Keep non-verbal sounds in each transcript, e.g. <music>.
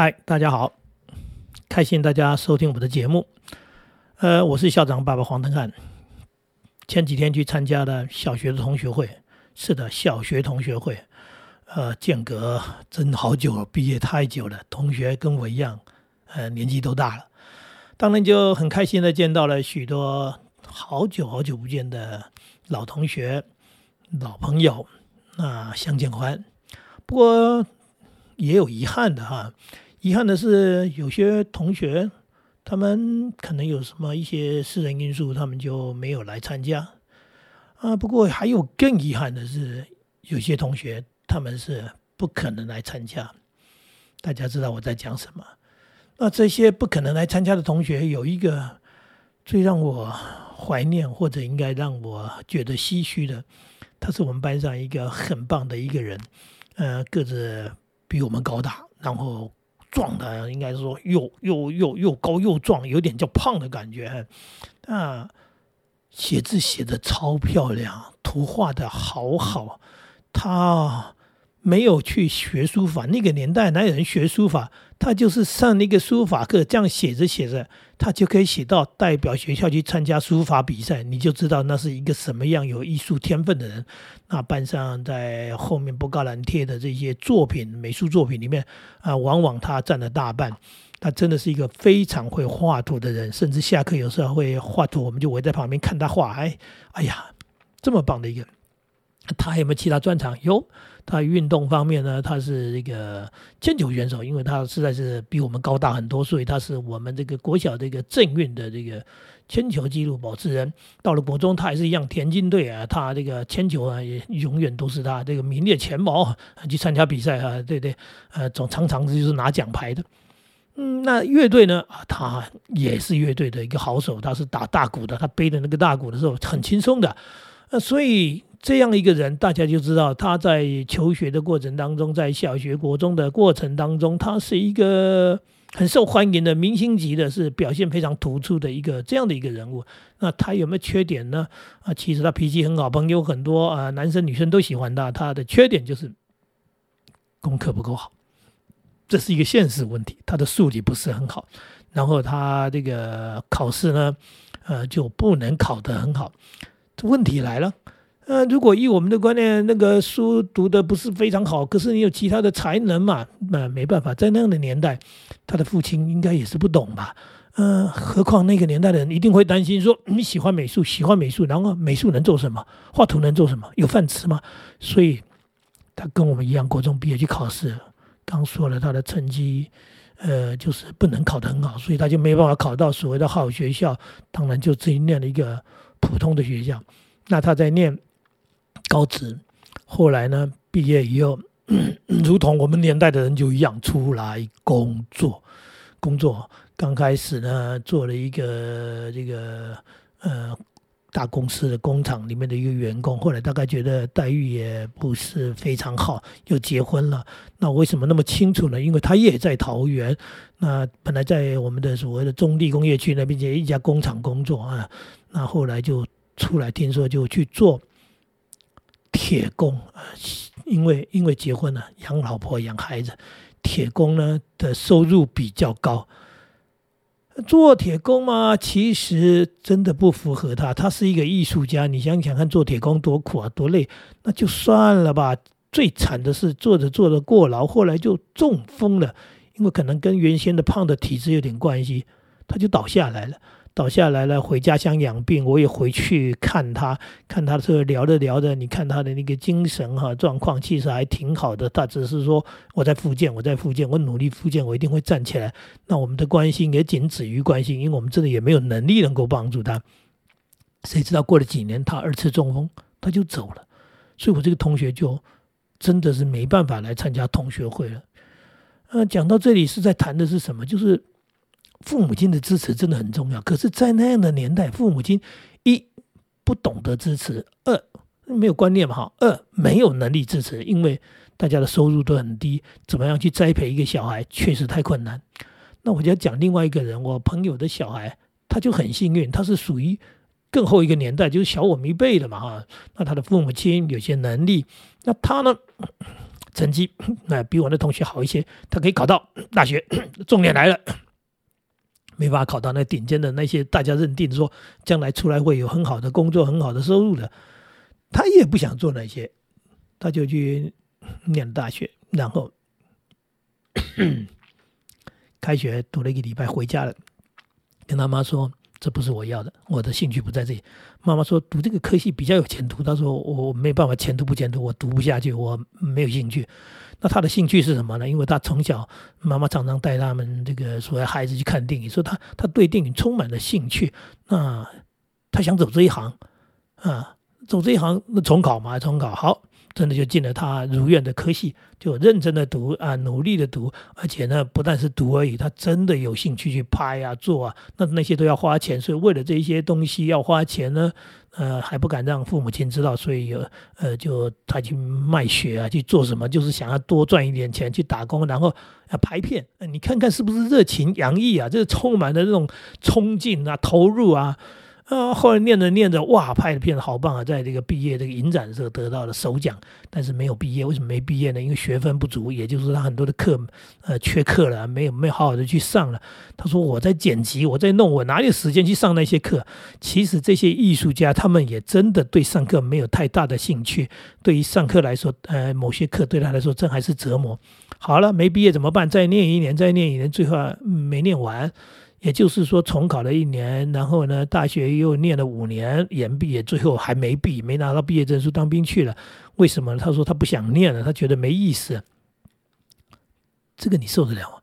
嗨，大家好，开心大家收听我们的节目。呃，我是校长爸爸黄登汉。前几天去参加了小学的同学会，是的，小学同学会。呃，间隔真好久了，毕业太久了，同学跟我一样，呃，年纪都大了。当然就很开心的见到了许多好久好久不见的老同学、老朋友，那相见欢。不过。也有遗憾的哈，遗憾的是有些同学他们可能有什么一些私人因素，他们就没有来参加啊。不过还有更遗憾的是，有些同学他们是不可能来参加。大家知道我在讲什么？那这些不可能来参加的同学，有一个最让我怀念或者应该让我觉得唏嘘的，他是我们班上一个很棒的一个人，呃，个子。比我们高大，然后壮的，应该是说又又又又高又壮，有点叫胖的感觉。啊，写字写的超漂亮，图画的好好。他没有去学书法，那个年代哪有人学书法？他就是上那个书法课，这样写着写着，他就可以写到代表学校去参加书法比赛，你就知道那是一个什么样有艺术天分的人。那班上在后面布告栏贴的这些作品、美术作品里面啊，往往他占了大半。他真的是一个非常会画图的人，甚至下课有时候会画图，我们就围在旁边看他画。哎，哎呀，这么棒的一个，他有没有其他专长？有。他运动方面呢，他是一个铅球选手，因为他实在是比我们高大很多，所以他是我们这个国小这个正运的这个铅球纪录保持人。到了国中，他还是一样田径队啊，他这个铅球啊也永远都是他这个名列前茅，去参加比赛啊，对对，呃，总常常就是拿奖牌的。嗯，那乐队呢，他也是乐队的一个好手，他是打大鼓的，他背的那个大鼓的时候很轻松的，呃，所以。这样一个人，大家就知道他在求学的过程当中，在小学、国中的过程当中，他是一个很受欢迎的明星级的，是表现非常突出的一个这样的一个人物。那他有没有缺点呢？啊，其实他脾气很好，朋友很多啊，男生女生都喜欢他。他的缺点就是功课不够好，这是一个现实问题。他的数理不是很好，然后他这个考试呢，呃，就不能考得很好。问题来了。呃，如果以我们的观念，那个书读的不是非常好，可是你有其他的才能嘛？那没办法，在那样的年代，他的父亲应该也是不懂吧？嗯，何况那个年代的人一定会担心说你喜欢美术，喜欢美术，然后美术能做什么？画图能做什么？有饭吃吗？所以他跟我们一样，国中毕业去考试，刚说了他的成绩，呃，就是不能考得很好，所以他就没办法考到所谓的好学校，当然就自己念了一个普通的学校。那他在念。高职，后来呢？毕业以后，<clears throat> 如同我们年代的人就一样，出来工作。工作刚开始呢，做了一个这个呃大公司的工厂里面的一个员工。后来大概觉得待遇也不是非常好，又结婚了。那为什么那么清楚呢？因为他也在桃园。那本来在我们的所谓的中地工业区那边，一家工厂工作啊。那后来就出来，听说就去做。铁工啊，因为因为结婚了，养老婆养孩子，铁工呢的收入比较高。做铁工嘛，其实真的不符合他。他是一个艺术家，你想想看，做铁工多苦啊，多累。那就算了吧。最惨的是做着做着过劳，后来就中风了，因为可能跟原先的胖的体质有点关系，他就倒下来了。倒下来了，回家乡养病，我也回去看他，看他的时候聊着聊着，你看他的那个精神哈状况，其实还挺好的。他只是说我在复健，我在复健，我努力复健，我一定会站起来。那我们的关心也仅止于关心，因为我们真的也没有能力能够帮助他。谁知道过了几年，他二次中风，他就走了。所以我这个同学就真的是没办法来参加同学会了。呃，讲到这里是在谈的是什么？就是。父母亲的支持真的很重要，可是，在那样的年代，父母亲一不懂得支持，二没有观念，哈，二没有能力支持，因为大家的收入都很低，怎么样去栽培一个小孩，确实太困难。那我就要讲另外一个人，我朋友的小孩，他就很幸运，他是属于更后一个年代，就是小我们一辈的嘛，哈。那他的父母亲有些能力，那他呢，成绩那比我的同学好一些，他可以考到大学。重点来了，没法考到那顶尖的那些大家认定说将来出来会有很好的工作、很好的收入的，他也不想做那些，他就去念大学，然后 <coughs> 开学读了一个礼拜回家了，跟他妈说。这不是我要的，我的兴趣不在这里。妈妈说读这个科系比较有前途，他说我没办法，前途不前途，我读不下去，我没有兴趣。那他的兴趣是什么呢？因为他从小妈妈常常带他们这个所谓孩子去看电影，说他他对电影充满了兴趣，那他想走这一行啊，走这一行那重考嘛，重考好。真的就进了他如愿的科系，就认真的读啊，努力的读，而且呢，不但是读而已，他真的有兴趣去拍啊、做啊，那那些都要花钱，所以为了这些东西要花钱呢，呃，还不敢让父母亲知道，所以有呃，就他去卖血啊，去做什么，就是想要多赚一点钱去打工，然后啊拍片，你看看是不是热情洋溢啊，这充满了这种冲劲啊、投入啊。啊，后来念着念着，哇，拍的片子好棒啊！在这个毕业这个影展的时候得到了首奖，但是没有毕业。为什么没毕业呢？因为学分不足，也就是他很多的课，呃，缺课了，没有没有好好的去上了。他说我在剪辑，我在弄，我哪有时间去上那些课？其实这些艺术家他们也真的对上课没有太大的兴趣。对于上课来说，呃，某些课对他来说真还是折磨。好了，没毕业怎么办？再念一年，再念一年，最后没念完。也就是说，重考了一年，然后呢，大学又念了五年，研毕业，最后还没毕，没拿到毕业证书，当兵去了。为什么？他说他不想念了，他觉得没意思。这个你受得了吗？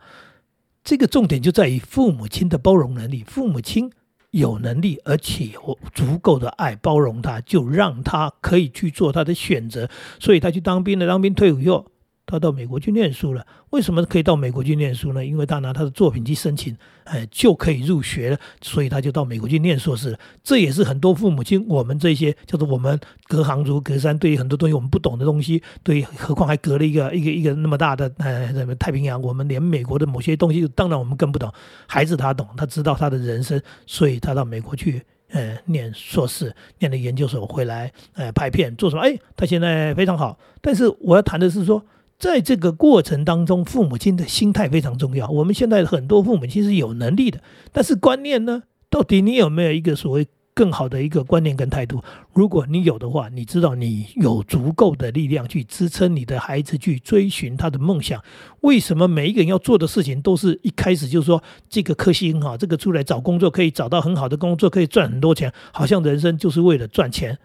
这个重点就在于父母亲的包容能力。父母亲有能力，而且有足够的爱包容他，就让他可以去做他的选择。所以他去当兵了，当兵退伍以后。他到美国去念书了，为什么可以到美国去念书呢？因为他拿他的作品去申请，哎，就可以入学了，所以他就到美国去念硕士了。这也是很多父母亲，我们这些叫做我们隔行如隔山，对于很多东西我们不懂的东西，对，何况还隔了一个一个一个那么大的呃什么太平洋，我们连美国的某些东西，当然我们更不懂。孩子他懂，他知道他的人生，所以他到美国去，呃，念硕士，念了研究所回来，呃，拍片做什么？哎，他现在非常好。但是我要谈的是说。在这个过程当中，父母亲的心态非常重要。我们现在很多父母亲是有能力的，但是观念呢？到底你有没有一个所谓更好的一个观念跟态度？如果你有的话，你知道你有足够的力量去支撑你的孩子去追寻他的梦想。为什么每一个人要做的事情都是一开始就是说这个科系很好，这个出来找工作可以找到很好的工作，可以赚很多钱，好像人生就是为了赚钱？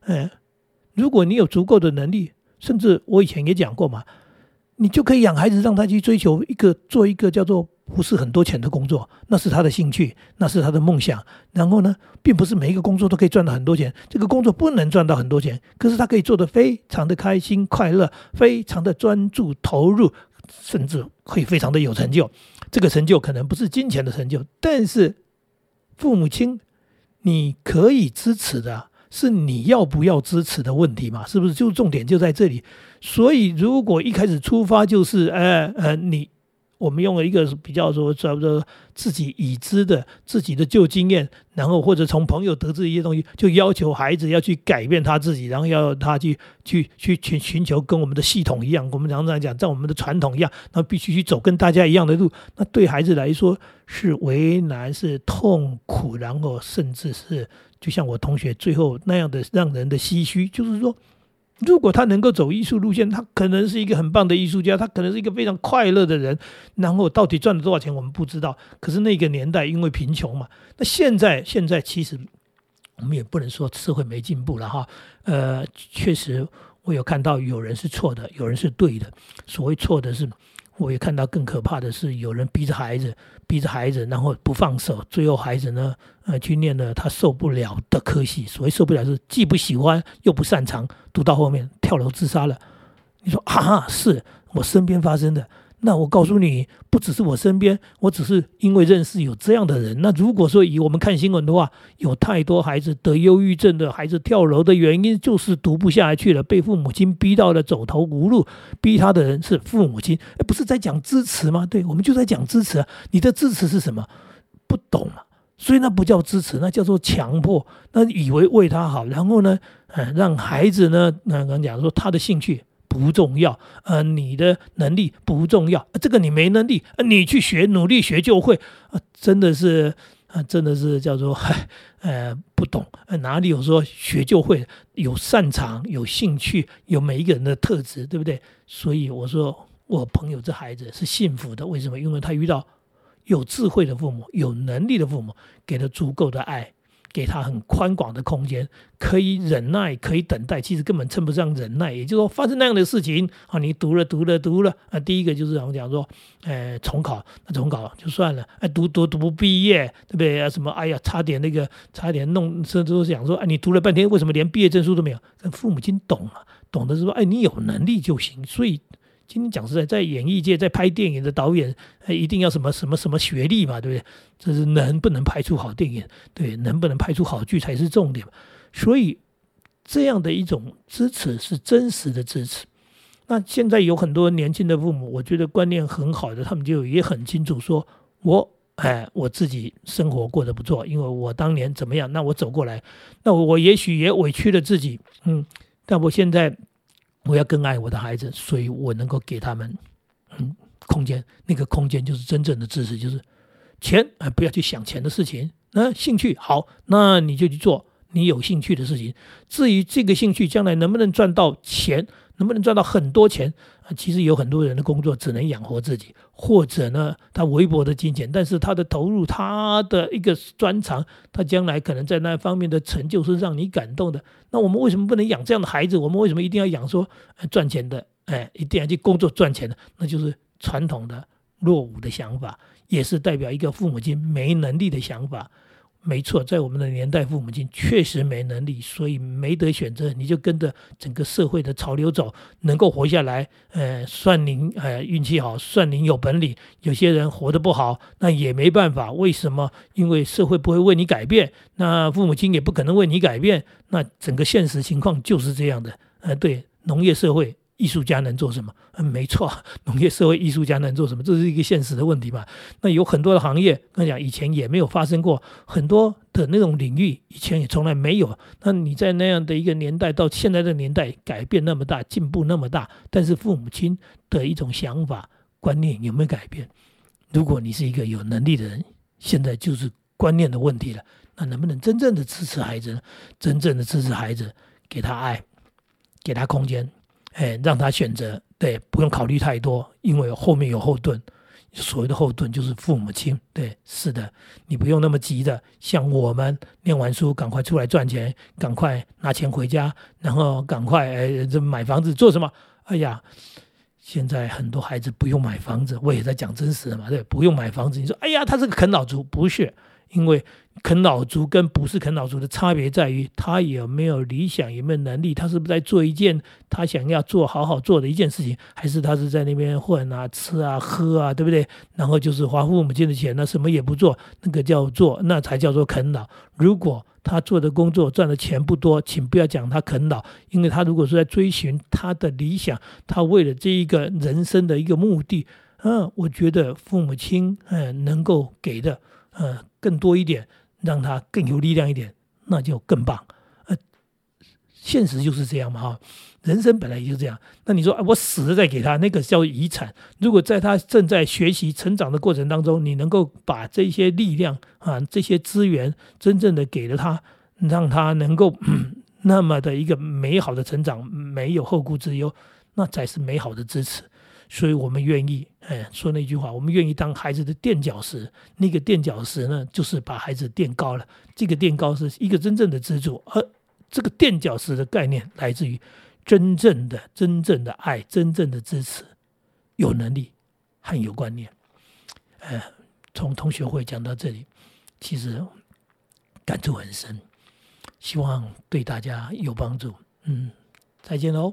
哎，如果你有足够的能力。甚至我以前也讲过嘛，你就可以养孩子，让他去追求一个做一个叫做不是很多钱的工作，那是他的兴趣，那是他的梦想。然后呢，并不是每一个工作都可以赚到很多钱，这个工作不能赚到很多钱，可是他可以做得非常的开心快乐，非常的专注投入，甚至会非常的有成就。这个成就可能不是金钱的成就，但是父母亲你可以支持的。是你要不要支持的问题嘛？是不是？就重点就在这里。所以，如果一开始出发就是，呃呃，你我们用了一个比较说，差不多自己已知的自己的旧经验，然后或者从朋友得知一些东西，就要求孩子要去改变他自己，然后要他去去去寻寻求跟我们的系统一样，我们常常讲，在我们的传统一样，那必须去走跟大家一样的路。那对孩子来说是为难，是痛苦，然后甚至是。就像我同学最后那样的让人的唏嘘，就是说，如果他能够走艺术路线，他可能是一个很棒的艺术家，他可能是一个非常快乐的人。然后到底赚了多少钱，我们不知道。可是那个年代因为贫穷嘛，那现在现在其实我们也不能说社会没进步了哈。呃，确实我有看到有人是错的，有人是对的。所谓错的是。我也看到更可怕的是，有人逼着孩子，逼着孩子，然后不放手，最后孩子呢，呃，去念了他受不了的科系。所谓受不了，是既不喜欢又不擅长，读到后面跳楼自杀了。你说啊，是我身边发生的。那我告诉你，不只是我身边，我只是因为认识有这样的人。那如果说以我们看新闻的话，有太多孩子得忧郁症的孩子跳楼的原因就是读不下去了，被父母亲逼到了走投无路。逼他的人是父母亲，不是在讲支持吗？对，我们就在讲支持啊。你的支持是什么？不懂嘛？所以那不叫支持，那叫做强迫。那以为为他好，然后呢，嗯，让孩子呢，那刚讲说他的兴趣。不重要，呃，你的能力不重要，这个你没能力，你去学，努力学就会，啊，真的是，啊，真的是叫做，<laughs> 呃，不懂，哪里有说学就会，有擅长，有兴趣，有每一个人的特质，对不对？所以我说，我朋友这孩子是幸福的，为什么？因为他遇到有智慧的父母，有能力的父母，给了足够的爱。给他很宽广的空间，可以忍耐，可以等待，其实根本称不上忍耐。也就是说，发生那样的事情啊，你读了读了读了啊，第一个就是我们讲说，呃，重考，那重考就算了，哎，读读读不毕业，对不对啊？什么？哎呀，差点那个，差点弄，甚至都想说，哎，你读了半天，为什么连毕业证书都没有？跟父母亲懂啊，懂得是说，哎，你有能力就行，所以。今天讲实在，在演艺界，在拍电影的导演，一定要什么什么什么学历嘛，对不对？这是能不能拍出好电影，对，能不能拍出好剧才是重点。所以这样的一种支持是真实的支持。那现在有很多年轻的父母，我觉得观念很好的，他们就也很清楚，说我哎，我自己生活过得不错，因为我当年怎么样，那我走过来，那我也许也委屈了自己，嗯，但我现在。我要更爱我的孩子，所以我能够给他们嗯空间，那个空间就是真正的知识，就是钱啊，不要去想钱的事情。那兴趣好，那你就去做你有兴趣的事情。至于这个兴趣将来能不能赚到钱，能不能赚到很多钱？其实有很多人的工作只能养活自己，或者呢，他微薄的金钱，但是他的投入，他的一个专长，他将来可能在那方面的成就是让你感动的。那我们为什么不能养这样的孩子？我们为什么一定要养说赚钱的？哎，一定要去工作赚钱的？那就是传统的落伍的想法，也是代表一个父母亲没能力的想法。没错，在我们的年代，父母亲确实没能力，所以没得选择，你就跟着整个社会的潮流走，能够活下来，呃，算您呃运气好，算您有本领。有些人活得不好，那也没办法。为什么？因为社会不会为你改变，那父母亲也不可能为你改变，那整个现实情况就是这样的。呃，对，农业社会。艺术家能做什么？嗯，没错，<laughs> 农业社会艺术家能做什么？这是一个现实的问题嘛。那有很多的行业，刚讲以前也没有发生过很多的那种领域，以前也从来没有。那你在那样的一个年代到现在的年代，改变那么大，进步那么大，但是父母亲的一种想法观念有没有改变？如果你是一个有能力的人，现在就是观念的问题了。那能不能真正的支持孩子呢？真正的支持孩子，给他爱，给他空间。哎，让他选择，对，不用考虑太多，因为后面有后盾。所谓的后盾就是父母亲，对，是的，你不用那么急的，像我们念完书赶快出来赚钱，赶快拿钱回家，然后赶快哎这买房子做什么？哎呀，现在很多孩子不用买房子，我也在讲真实的嘛，对，不用买房子。你说，哎呀，他是个啃老族，不是？因为啃老族跟不是啃老族的差别在于，他有没有理想，有没有能力，他是不是在做一件他想要做好好做的一件事情，还是他是在那边混啊、吃啊、喝啊，对不对？然后就是花父母亲的钱，那什么也不做，那个叫做那才叫做啃老。如果他做的工作赚的钱不多，请不要讲他啃老，因为他如果是在追寻他的理想，他为了这一个人生的一个目的，嗯，我觉得父母亲嗯能够给的。嗯，更多一点，让他更有力量一点，那就更棒。呃，现实就是这样嘛，哈，人生本来就是这样。那你说，啊我死了再给他，那个叫遗产。如果在他正在学习成长的过程当中，你能够把这些力量啊，这些资源，真正的给了他，让他能够 <clears throat> 那么的一个美好的成长，没有后顾之忧，那才是美好的支持。所以我们愿意，哎，说那句话，我们愿意当孩子的垫脚石。那个垫脚石呢，就是把孩子垫高了。这个垫高是一个真正的支柱，而这个垫脚石的概念来自于真正的、真正的爱、真正的支持，有能力和有观念。呃，从同学会讲到这里，其实感触很深，希望对大家有帮助。嗯，再见喽。